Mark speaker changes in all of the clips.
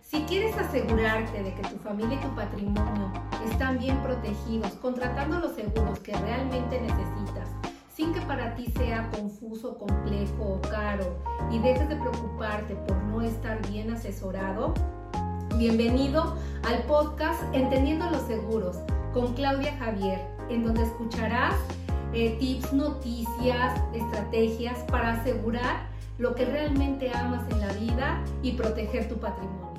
Speaker 1: Si quieres asegurarte de que tu familia y tu patrimonio están bien protegidos, contratando los seguros que realmente necesitas, sin que para ti sea confuso, complejo o caro y dejes de preocuparte por no estar bien asesorado, bienvenido al podcast Entendiendo los Seguros con Claudia Javier, en donde escucharás eh, tips, noticias, estrategias para asegurar lo que realmente amas en la vida y proteger tu patrimonio.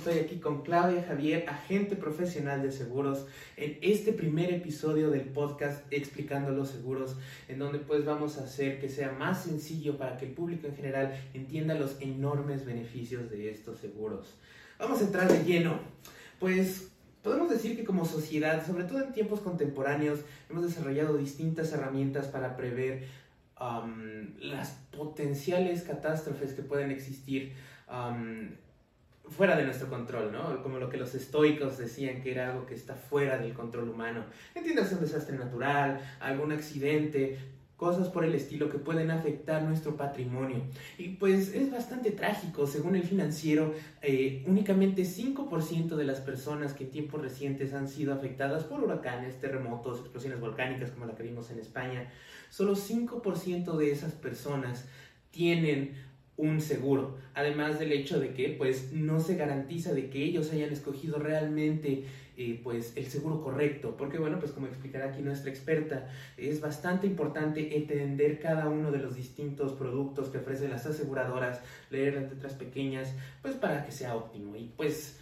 Speaker 2: Estoy aquí con Claudia Javier, agente profesional de seguros, en este primer episodio del podcast Explicando los Seguros, en donde pues vamos a hacer que sea más sencillo para que el público en general entienda los enormes beneficios de estos seguros. Vamos a entrar de lleno. Pues Podemos decir que como sociedad, sobre todo en tiempos contemporáneos, hemos desarrollado distintas herramientas para prever las potenciales catástrofes que pueden existir fuera de nuestro control, ¿no? Como lo que los estoicos decían que era algo que está fuera del control humano. Entiendes un desastre natural, algún accidente, cosas por el estilo que pueden afectar nuestro patrimonio. Y pues es bastante trágico, según el financiero, eh, únicamente 5% de las personas que en tiempos recientes han sido afectadas por huracanes, terremotos, explosiones volcánicas como la que vimos en España, solo 5% de esas personas tienen un seguro, además del hecho de que pues no se garantiza de que ellos hayan escogido realmente eh, pues el seguro correcto, porque bueno pues como explicará aquí nuestra experta, es bastante importante entender cada uno de los distintos productos que ofrecen las aseguradoras, leer las letras pequeñas, pues para que sea óptimo. Y pues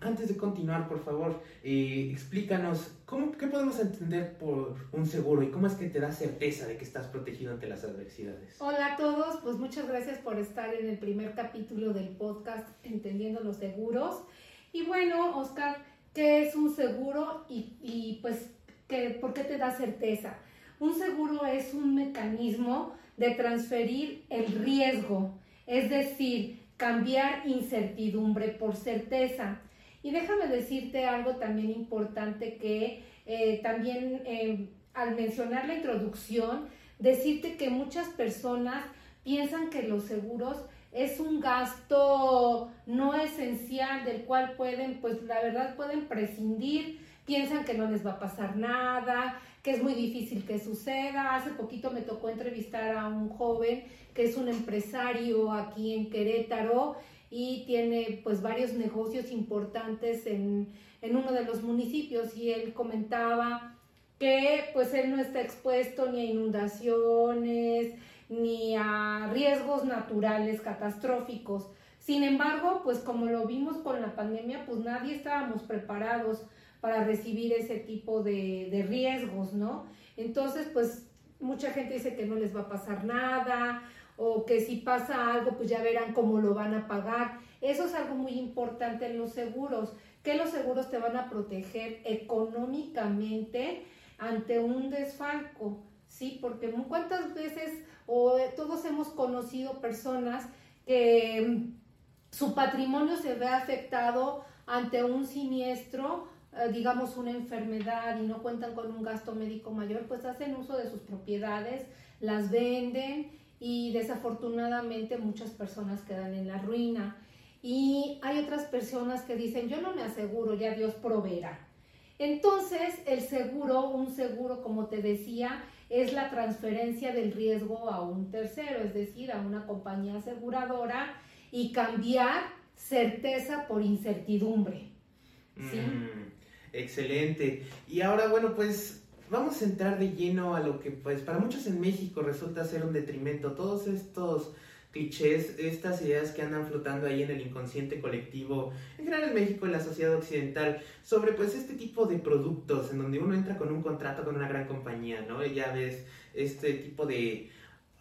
Speaker 2: antes de continuar, por favor, eh, explícanos qué podemos entender por un seguro y cómo es que te da certeza de que estás protegido ante las adversidades.
Speaker 1: Hola a todos, pues muchas gracias por estar en el primer capítulo del podcast Entendiendo los Seguros. Y bueno, Oscar, ¿qué es un seguro y, y pues ¿qué, por qué te da certeza? Un seguro es un mecanismo de transferir el riesgo, es decir, cambiar incertidumbre por certeza. Y déjame decirte algo también importante que eh, también eh, al mencionar la introducción, decirte que muchas personas piensan que los seguros es un gasto no esencial del cual pueden, pues la verdad pueden prescindir, piensan que no les va a pasar nada, que es muy difícil que suceda. Hace poquito me tocó entrevistar a un joven que es un empresario aquí en Querétaro y tiene pues varios negocios importantes en, en uno de los municipios y él comentaba que pues él no está expuesto ni a inundaciones ni a riesgos naturales catastróficos. Sin embargo, pues como lo vimos con la pandemia, pues nadie estábamos preparados para recibir ese tipo de, riesgos, ¿no? Entonces, pues mucha gente dice que no les va a pasar nada o que si pasa algo, pues ya verán cómo lo van a pagar. Eso es algo muy importante en los seguros, que los seguros te van a proteger económicamente ante un desfalco, ¿sí? Porque cuántas veces o todos hemos conocido personas que mm, su patrimonio se ve afectado ante un siniestro eh, digamos, una enfermedad y no cuentan con un gasto médico mayor, pues hacen uso de sus propiedades, las venden y desafortunadamente muchas personas quedan en la ruina. Y hay otras personas que dicen, yo no me aseguro, ya Dios proveerá. Entonces, el seguro, un seguro, como te decía, es la transferencia del riesgo a un tercero, es decir, a una compañía aseguradora y cambiar certeza por incertidumbre. ¿sí?
Speaker 2: Mm. Excelente. Y ahora, bueno, pues vamos a entrar de lleno a lo que, pues, para muchos en México resulta ser un detrimento. Todos estos clichés, estas ideas que andan flotando ahí en el inconsciente colectivo, en general en México, en la sociedad occidental, sobre pues este tipo de productos en donde uno entra con un contrato con una gran compañía, ¿no? Y ya ves este tipo de...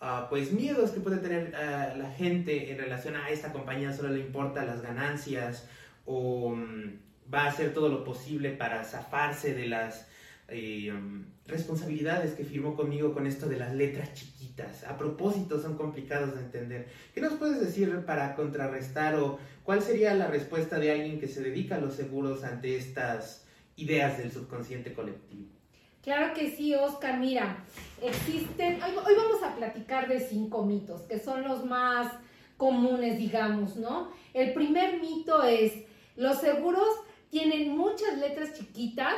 Speaker 2: Ah, pues miedos que puede tener ah, la gente en relación a esta compañía solo le importa las ganancias o mm, va a hacer todo lo posible para zafarse de las eh, um, responsabilidades que firmó conmigo con esto de las letras chiquitas. A propósito, son complicados de entender. ¿Qué nos puedes decir para contrarrestar o cuál sería la respuesta de alguien que se dedica a los seguros ante estas ideas del subconsciente colectivo.
Speaker 1: Claro que sí, Oscar. Mira, existen, hoy, hoy vamos a platicar de cinco mitos, que son los más comunes, digamos, ¿no? El primer mito es, los seguros tienen muchas letras chiquitas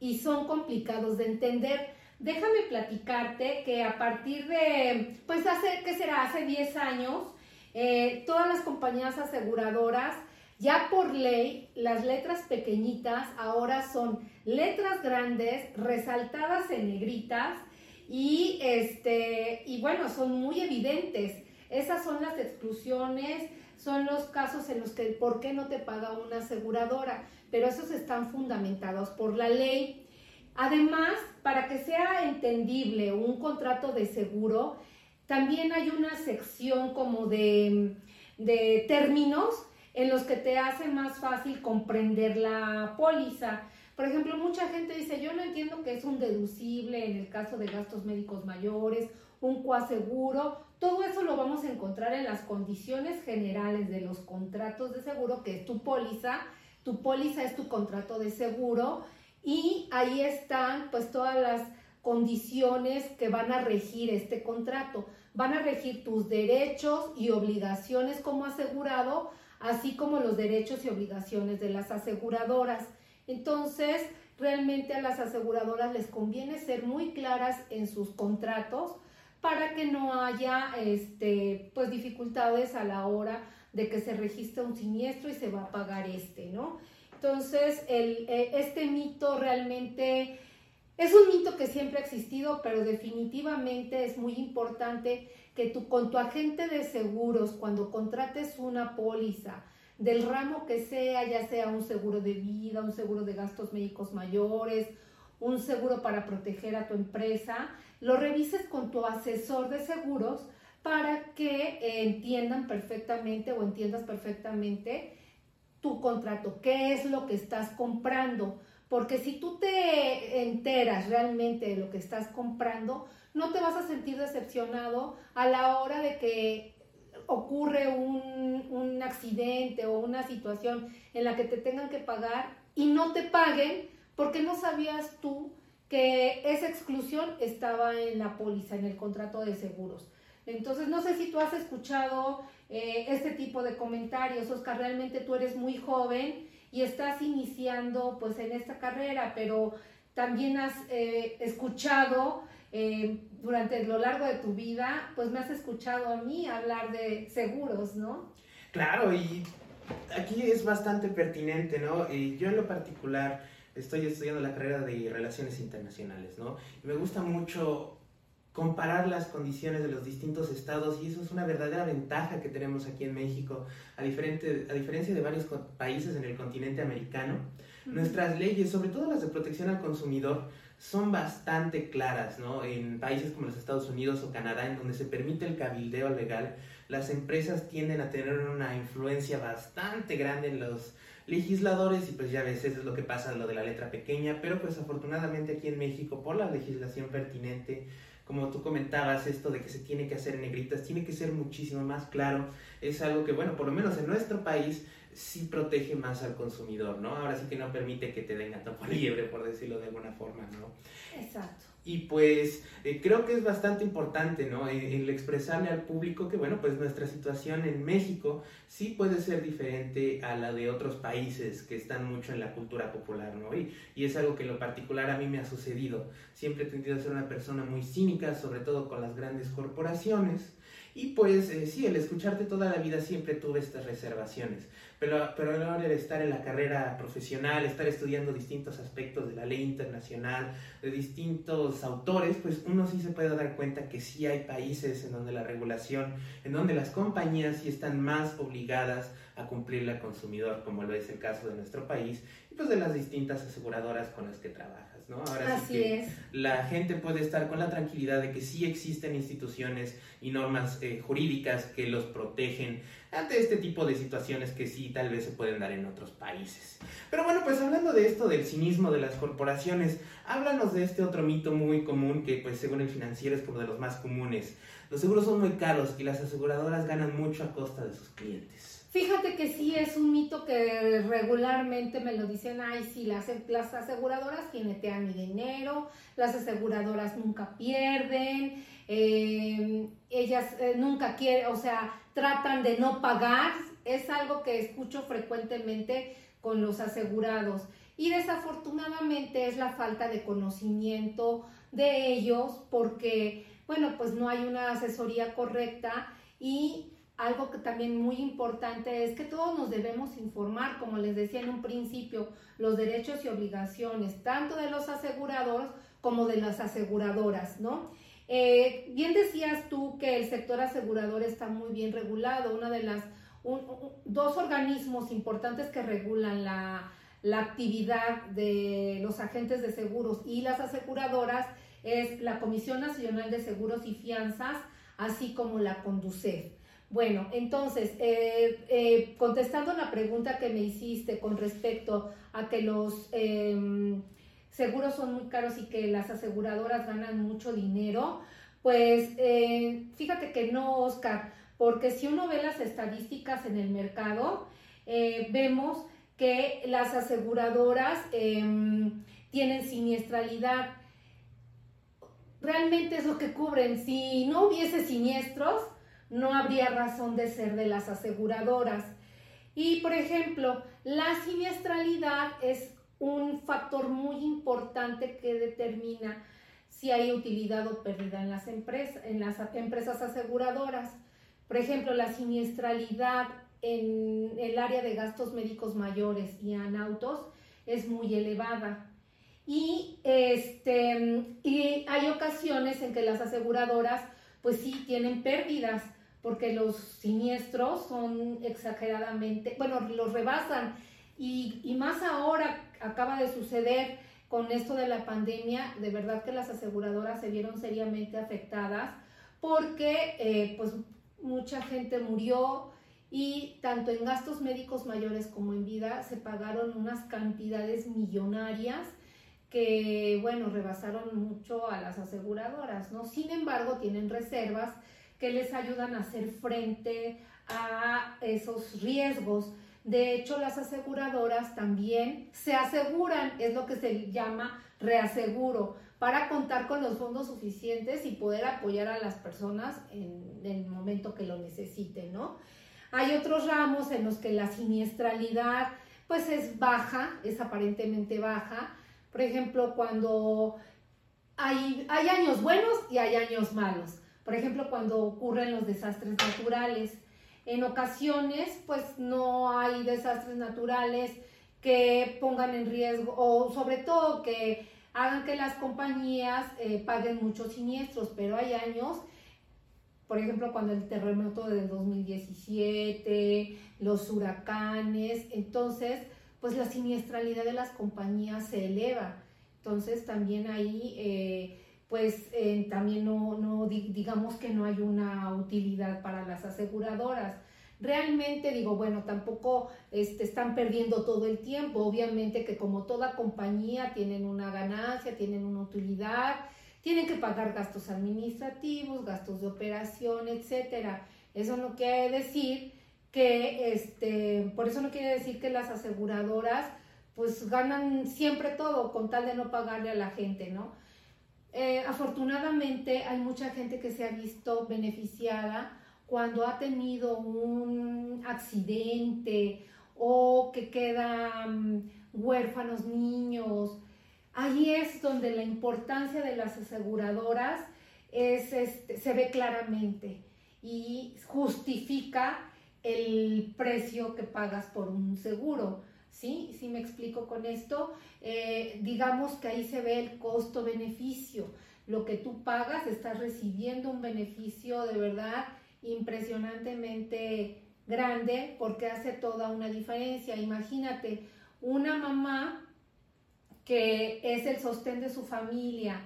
Speaker 1: y son complicados de entender. Déjame platicarte que a partir de, pues hace, ¿qué será? Hace 10 años, eh, todas las compañías aseguradoras, ya por ley, las letras pequeñitas ahora son letras grandes, resaltadas en negritas y, este, y bueno, son muy evidentes. Esas son las exclusiones, son los casos en los que por qué no te paga una aseguradora, pero esos están fundamentados por la ley. Además, para que sea entendible un contrato de seguro, también hay una sección como de, de términos en los que te hace más fácil comprender la póliza. Por ejemplo, mucha gente dice, yo no entiendo que es un deducible en el caso de gastos médicos mayores, un coaseguro. Todo eso lo vamos a encontrar en las condiciones generales de los contratos de seguro, que es tu póliza. Tu póliza es tu contrato de seguro y ahí están pues todas las condiciones que van a regir este contrato. Van a regir tus derechos y obligaciones como asegurado, así como los derechos y obligaciones de las aseguradoras. Entonces, realmente a las aseguradoras les conviene ser muy claras en sus contratos para que no haya este, pues, dificultades a la hora de que se registre un siniestro y se va a pagar este, ¿no? Entonces, el, eh, este mito realmente es un mito que siempre ha existido, pero definitivamente es muy importante que tú con tu agente de seguros, cuando contrates una póliza, del ramo que sea, ya sea un seguro de vida, un seguro de gastos médicos mayores, un seguro para proteger a tu empresa, lo revises con tu asesor de seguros para que entiendan perfectamente o entiendas perfectamente tu contrato, qué es lo que estás comprando. Porque si tú te enteras realmente de lo que estás comprando, no te vas a sentir decepcionado a la hora de que ocurre un, un, accidente o una situación en la que te tengan que pagar y no te paguen porque no sabías tú que esa exclusión estaba en la póliza, en el contrato de seguros. Entonces, no sé si tú has escuchado eh, este tipo de comentarios, Oscar, realmente tú eres muy joven y estás iniciando pues en esta carrera, pero también has eh, escuchado eh, durante lo largo de tu vida, pues me has escuchado a mí hablar de seguros, ¿no?
Speaker 2: Claro, y aquí es bastante pertinente, ¿no? Y yo en lo particular estoy estudiando la carrera de Relaciones Internacionales, ¿no? Y me gusta mucho comparar las condiciones de los distintos estados y eso es una verdadera ventaja que tenemos aquí en México, a, diferente, a diferencia de varios países en el continente americano. Nuestras leyes, sobre todo las de protección al consumidor, son bastante claras, ¿no? En países como los Estados Unidos o Canadá, en donde se permite el cabildeo legal, las empresas tienden a tener una influencia bastante grande en los legisladores y pues ya ves, eso es lo que pasa, lo de la letra pequeña, pero pues afortunadamente aquí en México, por la legislación pertinente, como tú comentabas, esto de que se tiene que hacer en negritas, tiene que ser muchísimo más claro, es algo que, bueno, por lo menos en nuestro país sí protege más al consumidor, ¿no? Ahora sí que no permite que te den gato por liebre, por decirlo de alguna forma, ¿no?
Speaker 1: Exacto.
Speaker 2: Y pues eh, creo que es bastante importante, ¿no? El, expresarle al público que, bueno, pues nuestra situación en México sí puede ser diferente a la de otros países que están mucho en la cultura popular, ¿no? Y, y es algo que en lo particular a mí me ha sucedido. Siempre he tenido a ser una persona muy cínica, sobre todo con las grandes corporaciones. Y pues eh, sí, el escucharte toda la vida siempre tuve estas reservaciones. Pero, pero a la hora de estar en la carrera profesional, estar estudiando distintos aspectos de la ley internacional, de distintos autores, pues uno sí se puede dar cuenta que sí hay países en donde la regulación, en donde las compañías sí están más obligadas a cumplirle al consumidor, como lo es el caso de nuestro país, y pues de las distintas aseguradoras con las que trabajas. ¿no?
Speaker 1: Ahora Así sí
Speaker 2: que la gente puede estar con la tranquilidad de que sí existen instituciones y normas eh, jurídicas que los protegen ante este tipo de situaciones que sí tal vez se pueden dar en otros países. Pero bueno, pues hablando de esto del cinismo de las corporaciones, háblanos de este otro mito muy común que pues según el financiero es como de los más comunes. Los seguros son muy caros y las aseguradoras ganan mucho a costa de sus clientes.
Speaker 1: Fíjate que sí es un mito que regularmente me lo dicen, ay, sí, las, las aseguradoras jinetean mi dinero, las aseguradoras nunca pierden, eh, ellas eh, nunca quieren, o sea, tratan de no pagar, es algo que escucho frecuentemente con los asegurados. Y desafortunadamente es la falta de conocimiento de ellos porque, bueno, pues no hay una asesoría correcta y algo que también muy importante es que todos nos debemos informar, como les decía en un principio, los derechos y obligaciones, tanto de los aseguradores como de las aseguradoras, ¿no? Eh, bien decías tú que el sector asegurador está muy bien regulado, una de las dos organismos importantes que regulan la, actividad de los agentes de seguros y las aseguradoras es la Comisión Nacional de Seguros y Fianzas, así como la Conducef. Bueno, entonces, eh, eh, contestando la pregunta que me hiciste con respecto a que los em, seguros son muy caros y que las aseguradoras ganan mucho dinero, pues eh, fíjate que no, Oscar, porque si uno ve las estadísticas en el mercado, vemos que las aseguradoras em, tienen siniestralidad. Realmente es lo que cubren. Si no hubiese siniestros, no habría razón de ser de las aseguradoras. Y, por ejemplo, la siniestralidad es un factor muy importante que determina si hay utilidad o pérdida en las empresas, en las empresas aseguradoras. Por ejemplo, la siniestralidad en el área de gastos médicos mayores y en autos es muy elevada. Y, este, y hay ocasiones en que las aseguradoras pues sí tienen pérdidas porque los siniestros son exageradamente, bueno, los rebasan. Y, más ahora acaba de suceder con esto de la pandemia, de verdad que las aseguradoras se vieron seriamente afectadas porque eh, pues mucha gente murió y tanto en gastos médicos mayores como en vida se pagaron unas cantidades millonarias que, bueno, rebasaron mucho a las aseguradoras, ¿no? Sin embargo, tienen reservas que les ayudan a hacer frente a esos riesgos. De hecho, las aseguradoras también se aseguran, es lo que se llama reaseguro, para contar con los fondos suficientes y poder apoyar a las personas en, el momento que lo necesiten, ¿no? Hay otros ramos en los que la siniestralidad pues es baja, es aparentemente baja. Por ejemplo, cuando hay, hay años buenos y hay años malos. Por ejemplo, cuando ocurren los desastres naturales. En ocasiones, pues no hay desastres naturales que pongan en riesgo o sobre todo que hagan que las compañías eh, paguen muchos siniestros, pero hay años, por ejemplo, cuando el terremoto del 2017, los huracanes, entonces, pues la siniestralidad de las compañías se eleva. Entonces, también ahí... Eh, pues eh, también no, digamos que no hay una utilidad para las aseguradoras. Realmente digo, bueno, tampoco este, están perdiendo todo el tiempo. Obviamente que como toda compañía tienen una ganancia, tienen una utilidad, tienen que pagar gastos administrativos, gastos de operación, etcétera. Eso no quiere decir que, este, por eso no quiere decir que las aseguradoras pues ganan siempre todo con tal de no pagarle a la gente, ¿no? Eh, afortunadamente hay mucha gente que se ha visto beneficiada cuando ha tenido un accidente o que quedan huérfanos niños. Ahí es donde la importancia de las aseguradoras es, este, se ve claramente y justifica el precio que pagas por un seguro. ¿Sí? Si me explico con esto, eh, digamos que ahí se ve el costo-beneficio. Lo que tú pagas, estás recibiendo un beneficio de verdad impresionantemente grande porque hace toda una diferencia. Imagínate, una mamá que es el sostén de su familia,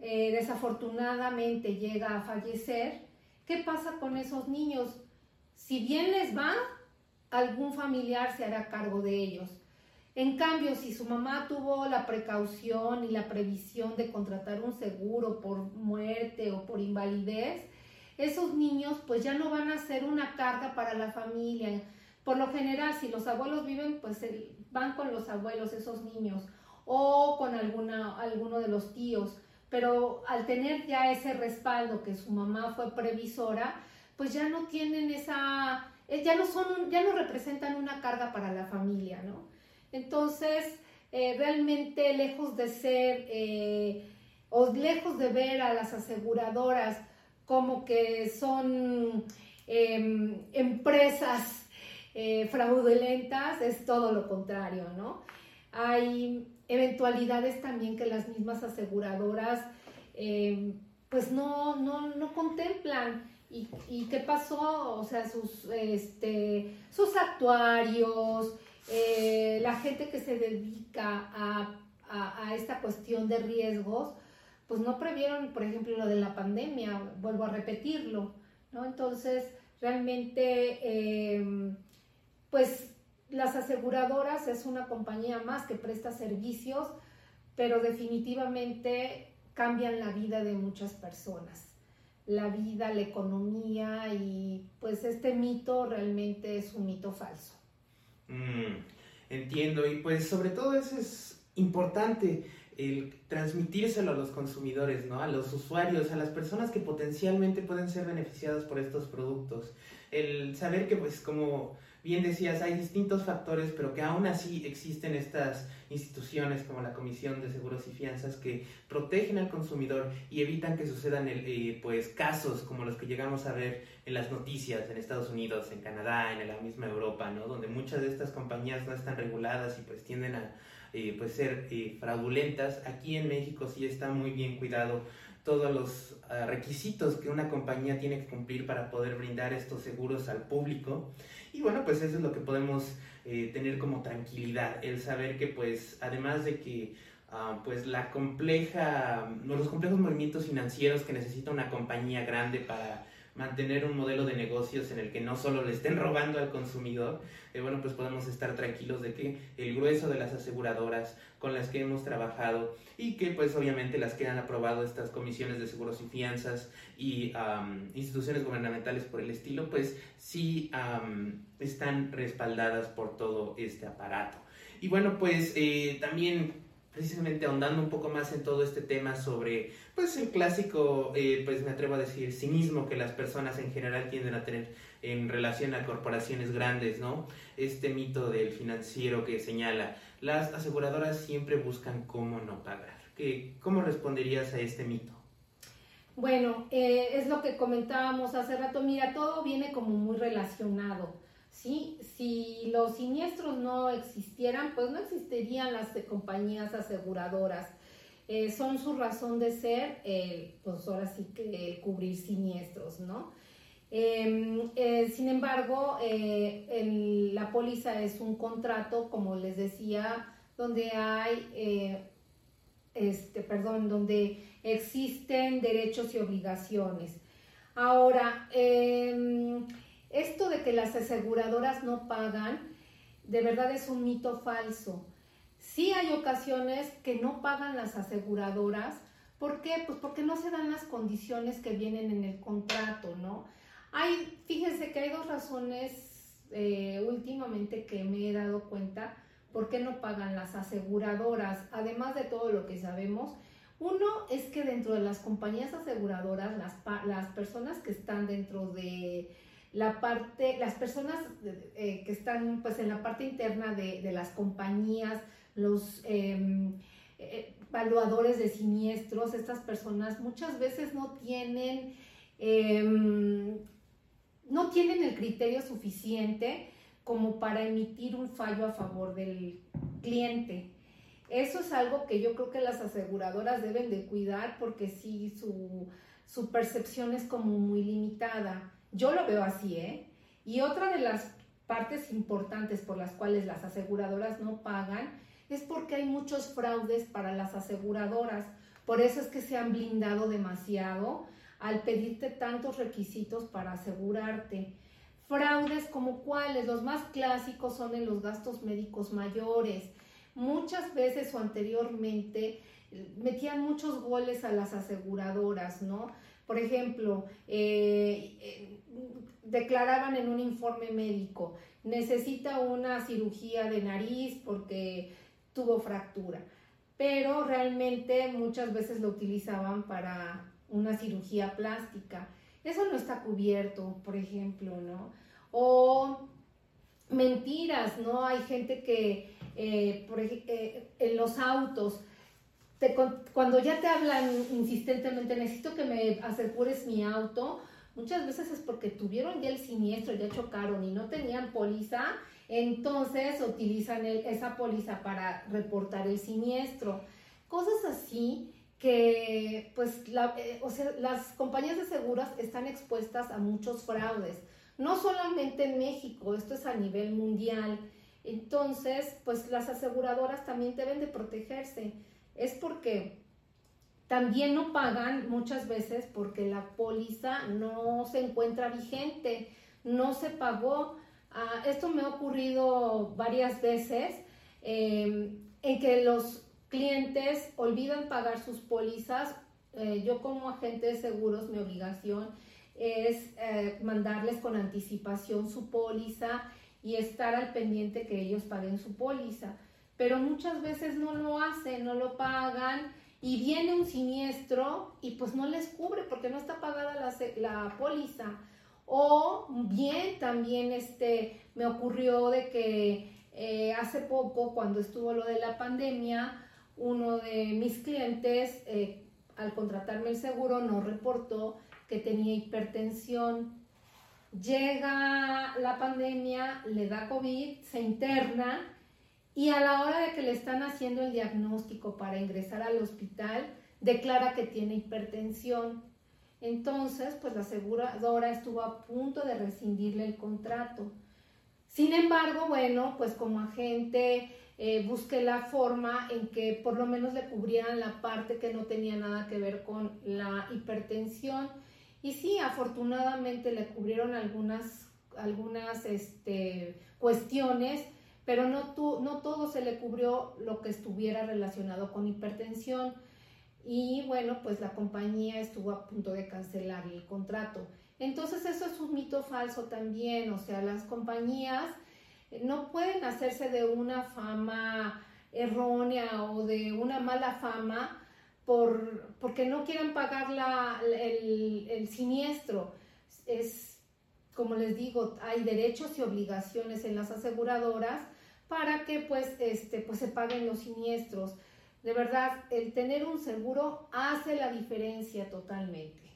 Speaker 1: eh, desafortunadamente llega a fallecer, ¿qué pasa con esos niños? Si bien les va, algún familiar se hará cargo de ellos. En cambio, si su mamá tuvo la precaución y la previsión de contratar un seguro por muerte o por invalidez, esos niños pues ya no van a ser una carga para la familia. por lo general, si los abuelos viven, pues van con los abuelos esos niños o con alguna, alguno de los tíos. Pero al tener ya ese respaldo que su mamá fue previsora, pues ya no tienen esa, ya no son, ya no representan una carga para la familia, ¿no? Entonces, eh, realmente lejos de ser eh, o lejos de ver a las aseguradoras como que son em, empresas eh, fraudulentas, es todo lo contrario, ¿no? Hay eventualidades también que las mismas aseguradoras eh, pues no, no, contemplan. ¿Y, qué pasó? O sea, sus, este, sus actuarios, eh, la gente que se dedica a, a, esta cuestión de riesgos, pues no previeron, por ejemplo, lo de la pandemia, vuelvo a repetirlo, ¿no? Entonces, realmente pues las aseguradoras es una compañía más que presta servicios, pero definitivamente cambian la vida de muchas personas, la vida, la economía y pues este mito realmente es un mito falso.
Speaker 2: Mm, entiendo y pues sobre todo eso es importante el transmitírselo a los consumidores, ¿no? A los usuarios, a las personas que potencialmente pueden ser beneficiadas por estos productos. El saber que pues como bien decías, hay distintos factores, pero que aún así existen estas instituciones como la Comisión de Seguros y Fianzas que protegen al consumidor y evitan que sucedan eh, pues, casos como los que llegamos a ver en las noticias en Estados Unidos, en Canadá, en la misma Europa, ¿no? donde muchas de estas compañías no están reguladas y pues tienden a eh, pues, ser eh, fraudulentas. Aquí en México sí está muy bien cuidado todos los ah, requisitos que una compañía tiene que cumplir para poder brindar estos seguros al público. Y bueno, pues eso es lo que podemos eh, tener como tranquilidad, el saber que pues además de que ah, pues la compleja, los complejos movimientos financieros que necesita una compañía grande para mantener un modelo de negocios en el que no solo le estén robando al consumidor, eh, bueno, pues podemos estar tranquilos de que el grueso de las aseguradoras con las que hemos trabajado y que pues obviamente las que han aprobado estas comisiones de seguros y fianzas y instituciones gubernamentales por el estilo, pues sí están respaldadas por todo este aparato. Y bueno, pues eh, también precisamente ahondando un poco más en todo este tema sobre, pues el clásico, eh, pues me atrevo a decir, cinismo que las personas en general tienden a tener en relación a corporaciones grandes, ¿no? Este mito del financiero que señala, las aseguradoras siempre buscan cómo no pagar. ¿Qué, ¿Cómo responderías a este mito?
Speaker 1: Bueno, eh, es lo que comentábamos hace rato, mira, todo viene como muy relacionado. ¿Sí? Si los siniestros no existieran, pues no existirían las compañías aseguradoras. Eh, son su razón de ser, pues ahora sí que cubrir siniestros, ¿no? Em, eh, sin embargo, eh, la póliza es un contrato, como les decía, donde hay, este, perdón, donde existen derechos y obligaciones. Ahora, em, esto de que las aseguradoras no pagan, de verdad es un mito falso. Sí hay ocasiones que no pagan las aseguradoras. ¿Por qué? Pues porque no se dan las condiciones que vienen en el contrato, ¿no? Hay, fíjense que hay dos razones eh, últimamente que me he dado cuenta por qué no pagan las aseguradoras, además de todo lo que sabemos. Uno es que dentro de las compañías aseguradoras, las, las personas que están dentro de la parte, las personas eh, que están pues en la parte interna de, las compañías, los em, eh, evaluadores de siniestros, estas personas muchas veces no tienen, em, no tienen el criterio suficiente como para emitir un fallo a favor del cliente. Eso es algo que yo creo que las aseguradoras deben de cuidar porque sí, su, su percepción es como muy limitada. Yo lo veo así, ¿eh? Y otra de las partes importantes por las cuales las aseguradoras no pagan es porque hay muchos fraudes para las aseguradoras. Por eso es que se han blindado demasiado al pedirte tantos requisitos para asegurarte. Fraudes como cuáles, los más clásicos son en los gastos médicos mayores. Muchas veces o anteriormente eh, metían muchos goles a las aseguradoras, ¿no? Por ejemplo, eh, declaraban en un informe médico, necesita una cirugía de nariz porque tuvo fractura, pero realmente muchas veces lo utilizaban para una cirugía plástica. Eso no está cubierto, por ejemplo, ¿no? O mentiras, ¿no? Hay gente que, eh, por eh, en los autos, cuando ya te hablan insistentemente, necesito que me asegures mi auto, muchas veces es porque tuvieron ya el siniestro, ya chocaron y no tenían póliza, entonces utilizan esa póliza para reportar el siniestro. Cosas así que, pues, eh, las compañías de seguros están expuestas a muchos fraudes, no solamente en México, esto es a nivel mundial. Entonces, pues las aseguradoras también deben de protegerse. Es porque también no pagan muchas veces porque la póliza no se encuentra vigente, no se pagó. Ah, esto me ha ocurrido varias veces em, en que los clientes olvidan pagar sus pólizas. Eh, yo como agente de seguros mi obligación es eh, mandarles con anticipación su póliza y estar al pendiente que ellos paguen su póliza. Pero muchas veces no lo hacen, no lo pagan y viene un siniestro y pues no les cubre porque no está pagada la, la póliza. O bien también este, me ocurrió de que eh, hace poco, cuando estuvo lo de la pandemia, uno de mis clientes, eh, al contratarme el seguro, no reportó que tenía hipertensión. Llega la pandemia, le da COVID, se interna y a la hora de que le están haciendo el diagnóstico para ingresar al hospital, declara que tiene hipertensión. Entonces, pues la aseguradora estuvo a punto de rescindirle el contrato. Sin embargo, bueno, pues como agente eh, busqué la forma en que por lo menos le cubrieran la parte que no tenía nada que ver con la hipertensión. Y sí, afortunadamente le cubrieron algunas, algunas este, cuestiones pero no, no todo se le cubrió lo que estuviera relacionado con hipertensión. Y bueno, pues la compañía estuvo a punto de cancelar el contrato. Entonces eso es un mito falso también, o sea, las compañías no pueden hacerse de una fama errónea o de una mala fama por, porque no quieran pagar la, el, el siniestro. Es, como les digo, hay derechos y obligaciones en las aseguradoras para que pues, este, pues se paguen los siniestros. De verdad, el tener un seguro hace la diferencia totalmente.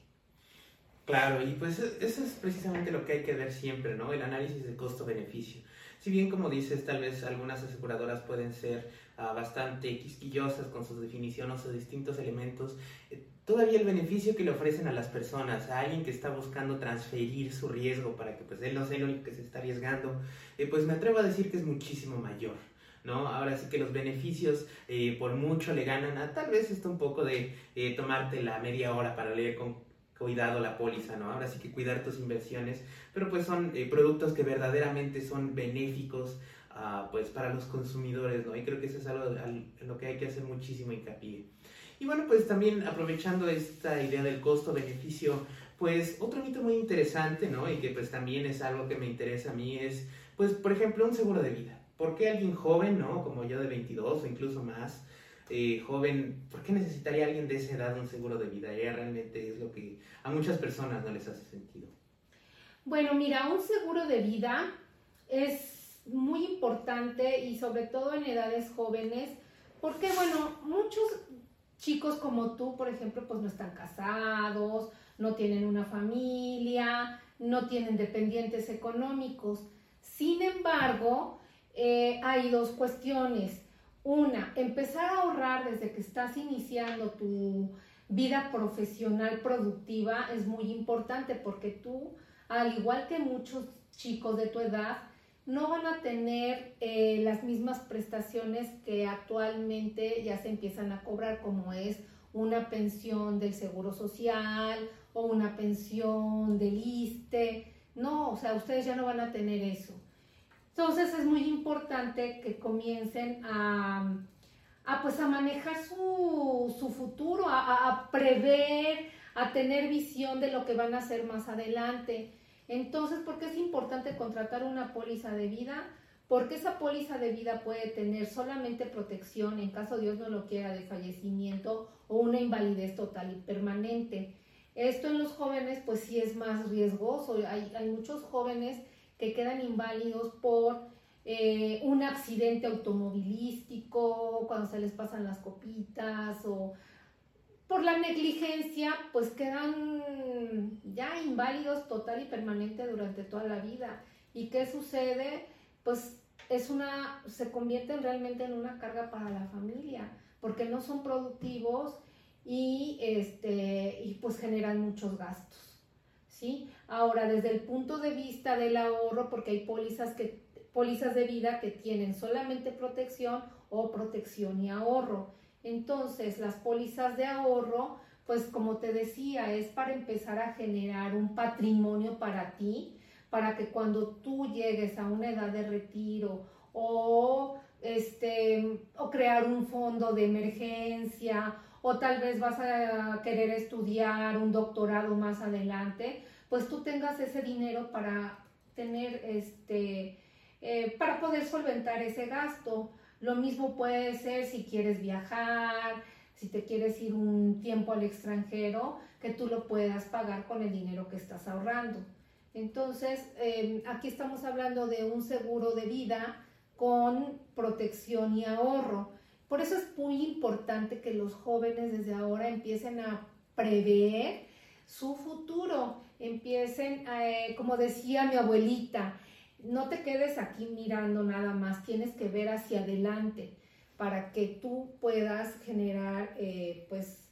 Speaker 2: Claro, y pues eso es precisamente lo que hay que ver siempre, ¿no? El análisis de costo-beneficio. Si bien, como dices, tal vez algunas aseguradoras pueden ser ah, bastante quisquillosas con sus definiciones o distintos elementos, eh, todavía el beneficio que le ofrecen a las personas, a alguien que está buscando transferir su riesgo para que pues él no sea el único que se está arriesgando, eh, pues me atrevo a decir que es muchísimo mayor. ¿no? Ahora sí que los beneficios eh, por mucho le ganan a tal vez esto un poco de eh, tomarte la media hora para leer con cuidado la póliza, ¿no? Ahora sí que cuidar tus inversiones, pero pues son productos que verdaderamente son benéficos ah, pues para los consumidores, ¿no? Y creo que eso es algo en lo que hay que hacer muchísimo hincapié. Y bueno, pues también aprovechando esta idea del costo-beneficio, pues otro mito muy interesante, ¿no? Y que pues también es algo que me interesa a mí es, pues por ejemplo, un seguro de vida. ¿Por qué alguien joven, ¿no? Como yo de 22 o incluso más, eh, joven, ¿por qué necesitaría alguien de esa edad un seguro de vida? Ya realmente es lo que a muchas personas no les hace sentido.
Speaker 1: Bueno, mira, un seguro de vida es muy importante y sobre todo en edades jóvenes, porque bueno, muchos chicos como tú, por ejemplo, pues no están casados, no tienen una familia, no tienen dependientes económicos. Sin embargo, eh, hay dos cuestiones. Una, empezar a ahorrar desde que estás iniciando tu vida profesional productiva es muy importante porque tú, al igual que muchos chicos de tu edad, no van a tener eh, las mismas prestaciones que actualmente ya se empiezan a cobrar, como es una pensión del Seguro Social o una pensión del ISTE. No, o sea, ustedes ya no van a tener eso. Entonces es muy importante que comiencen a, pues a manejar su, futuro, a, a prever, a tener visión de lo que van a hacer más adelante. Entonces, ¿por qué es importante contratar una póliza de vida? Porque esa póliza de vida puede tener solamente protección en caso Dios no lo quiera de fallecimiento o una invalidez total y permanente. Esto en los jóvenes pues sí es más riesgoso. Hay, muchos jóvenes que quedan inválidos por eh, un accidente automovilístico, cuando se les pasan las copitas o por la negligencia, pues quedan ya inválidos total y permanente durante toda la vida. ¿Y qué sucede? Pues es una, se convierten realmente en una carga para la familia, porque no son productivos y, este, y pues generan muchos gastos. ¿sí? Ahora, desde el punto de vista del ahorro, porque hay pólizas, que, pólizas de vida que tienen solamente protección o protección y ahorro. Entonces, las pólizas de ahorro, pues como te decía, es para empezar a generar un patrimonio para ti, para que cuando tú llegues a una edad de retiro o este o crear un fondo de emergencia o tal vez vas a querer estudiar un doctorado más adelante, pues tú tengas ese dinero para tener este eh, para poder solventar ese gasto. Lo mismo puede ser si quieres viajar, si te quieres ir un tiempo al extranjero, que tú lo puedas pagar con el dinero que estás ahorrando. Entonces, em, aquí estamos hablando de un seguro de vida con protección y ahorro. Por eso es muy importante que los jóvenes desde ahora empiecen a prever su futuro, empiecen, eh, como decía mi abuelita, no te quedes aquí mirando nada más, tienes que ver hacia adelante para que tú puedas generar, eh, pues,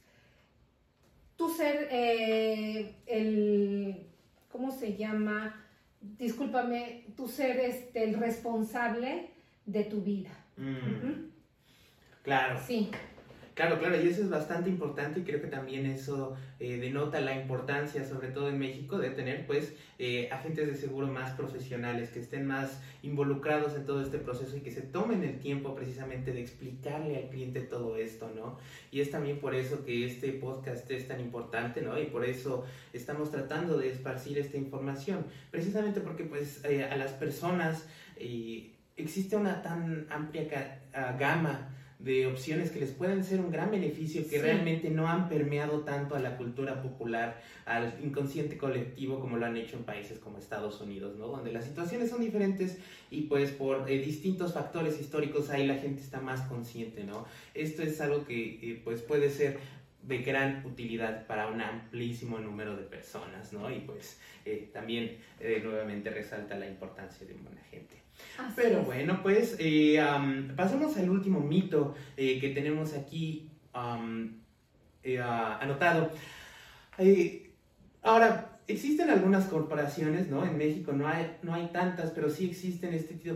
Speaker 1: tu ser eh, el ¿cómo se llama? Discúlpame, tú ser este, el responsable de tu vida.
Speaker 2: Mm. Claro.
Speaker 1: Sí.
Speaker 2: Claro, claro, y eso es bastante importante y creo que también eso eh, denota la importancia, sobre todo en México, de tener pues eh, agentes de seguro más profesionales, que estén más involucrados en todo este proceso y que se tomen el tiempo precisamente de explicarle al cliente todo esto, ¿no? Y es también por eso que este podcast es tan importante, ¿no? Y por eso estamos tratando de esparcir esta información, precisamente porque pues eh, a las personas existe una tan amplia gama de opciones que les pueden ser un gran beneficio, que realmente no han permeado tanto a la cultura popular, al inconsciente colectivo como lo han hecho en países como Estados Unidos, ¿no? Donde las situaciones son diferentes y pues por eh, distintos factores históricos ahí la gente está más consciente, ¿no? Esto es algo que eh, pues puede ser de gran utilidad para un amplísimo número de personas, ¿no? Y pues eh, también nuevamente resalta la importancia de un buen Pero bueno, pues eh, pasamos al último mito eh, que tenemos aquí eh, anotado. ahora, existen algunas corporaciones, ¿no? En México no hay, no hay tantas, pero sí existen este tipo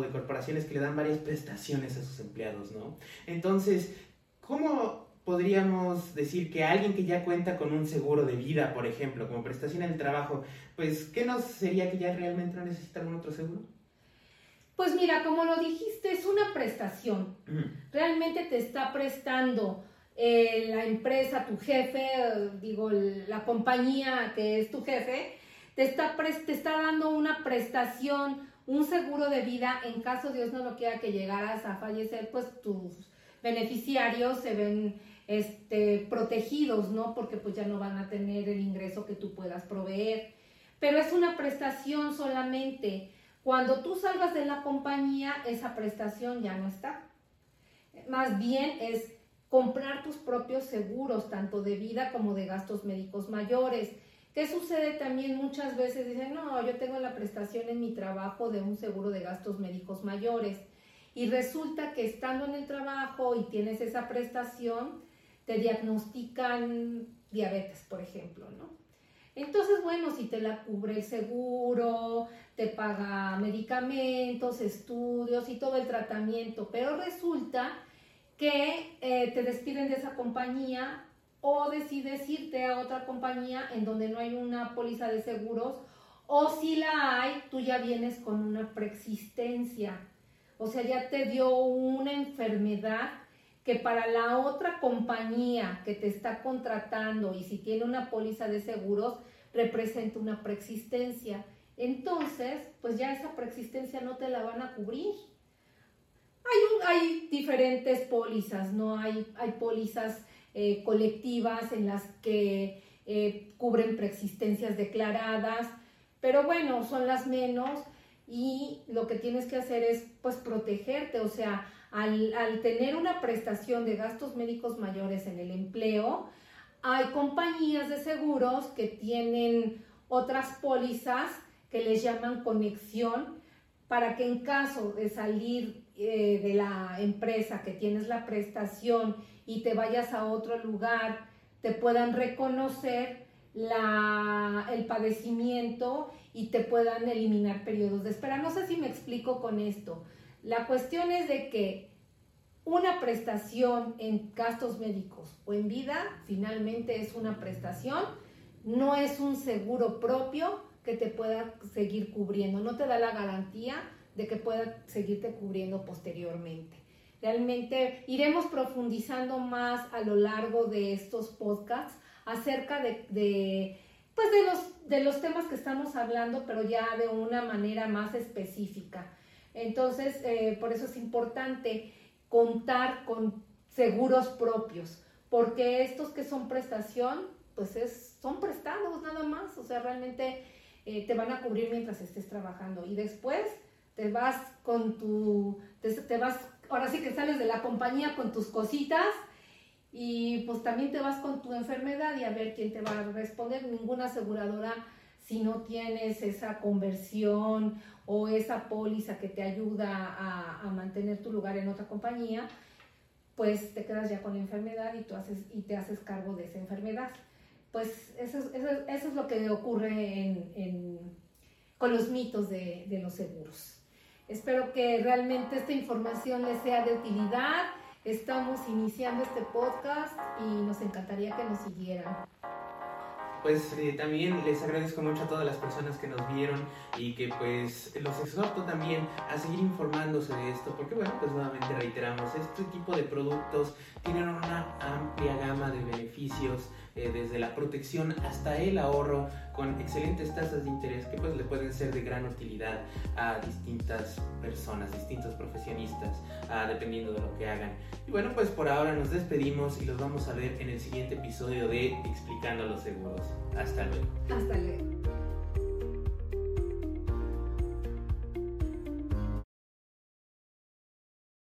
Speaker 2: de corporaciones que le dan varias prestaciones a sus empleados, ¿no? Entonces, ¿cómo podríamos decir que alguien que ya cuenta con un seguro de vida, por ejemplo, como prestación en el trabajo, pues, ¿qué nos sería que ya realmente no necesita algún otro seguro?
Speaker 1: Pues mira, como lo dijiste, es una prestación. Realmente te está prestando eh, la empresa, tu jefe, digo, la compañía que es tu jefe, te está, te está dando una prestación, un seguro de vida en caso Dios no lo quiera que llegaras a fallecer, pues tus beneficiarios se ven este, protegidos, ¿no? Porque pues ya no van a tener el ingreso que tú puedas proveer. Pero es una prestación solamente cuando tú salgas de la compañía, esa prestación ya no está. Más bien es comprar tus propios seguros, tanto de vida como de gastos médicos mayores. ¿Qué sucede también muchas veces? Dicen, no, yo tengo la prestación en mi trabajo de un seguro de gastos médicos mayores. Y resulta que estando en el trabajo y tienes esa prestación, te diagnostican diabetes, por ejemplo, ¿no? Entonces, bueno, si te la cubre el seguro, te paga medicamentos, estudios y todo el tratamiento, pero resulta que eh, te despiden de esa compañía o decides irte a otra compañía en donde no hay una póliza de seguros o si la hay, tú ya vienes con una preexistencia. O sea, ya te dio una enfermedad que para la otra compañía que te está contratando y si tiene una póliza de seguros, representa una preexistencia. Entonces, pues ya esa preexistencia no te la van a cubrir. Hay, hay diferentes pólizas, ¿no? Hay, hay pólizas eh, colectivas en las que eh, cubren preexistencias declaradas, pero bueno, son las menos y lo que tienes que hacer es pues protegerte, o sea, al, al, tener una prestación de gastos médicos mayores en el empleo, hay compañías de seguros que tienen otras pólizas que les llaman conexión para que en caso de salir eh, de la empresa que tienes la prestación y te vayas a otro lugar, te puedan reconocer la, el padecimiento y te puedan eliminar periodos de espera. No sé si me explico con esto. La cuestión es de que una prestación en gastos médicos o en vida finalmente es una prestación, no es un seguro propio que te pueda seguir cubriendo, no te da la garantía de que pueda seguirte cubriendo posteriormente. Realmente iremos profundizando más a lo largo de estos podcasts acerca de, pues de, los, de los temas que estamos hablando, pero ya de una manera más específica. Entonces, eh, por eso es importante contar con seguros propios, porque estos que son prestación, pues es, son prestados nada más, o sea, realmente eh, te van a cubrir mientras estés trabajando y después te vas con tu, te, vas, ahora sí que sales de la compañía con tus cositas y pues también te vas con tu enfermedad y a ver quién te va a responder. Ninguna aseguradora, si no tienes esa conversión o esa póliza que te ayuda a, a, mantener tu lugar en otra compañía, pues te quedas ya con la enfermedad y, tú haces, y te haces cargo de esa enfermedad. Pues eso, es lo que ocurre con los mitos de, de los seguros. Espero que realmente esta información les sea de utilidad. Estamos iniciando este podcast y nos encantaría que nos siguieran
Speaker 2: pues eh, también les agradezco mucho a todas las personas que nos vieron y que pues los exhorto también a seguir informándose de esto porque bueno pues nuevamente reiteramos este tipo de productos tienen una amplia gama de beneficios eh, desde la protección hasta el ahorro con excelentes tasas de interés que pues le pueden ser de gran utilidad a distintas personas, distintos profesionistas, dependiendo de lo que hagan. Y bueno, pues por ahora nos despedimos y los vamos a ver en el siguiente episodio de Explicando los Seguros. Hasta luego.
Speaker 1: Hasta luego.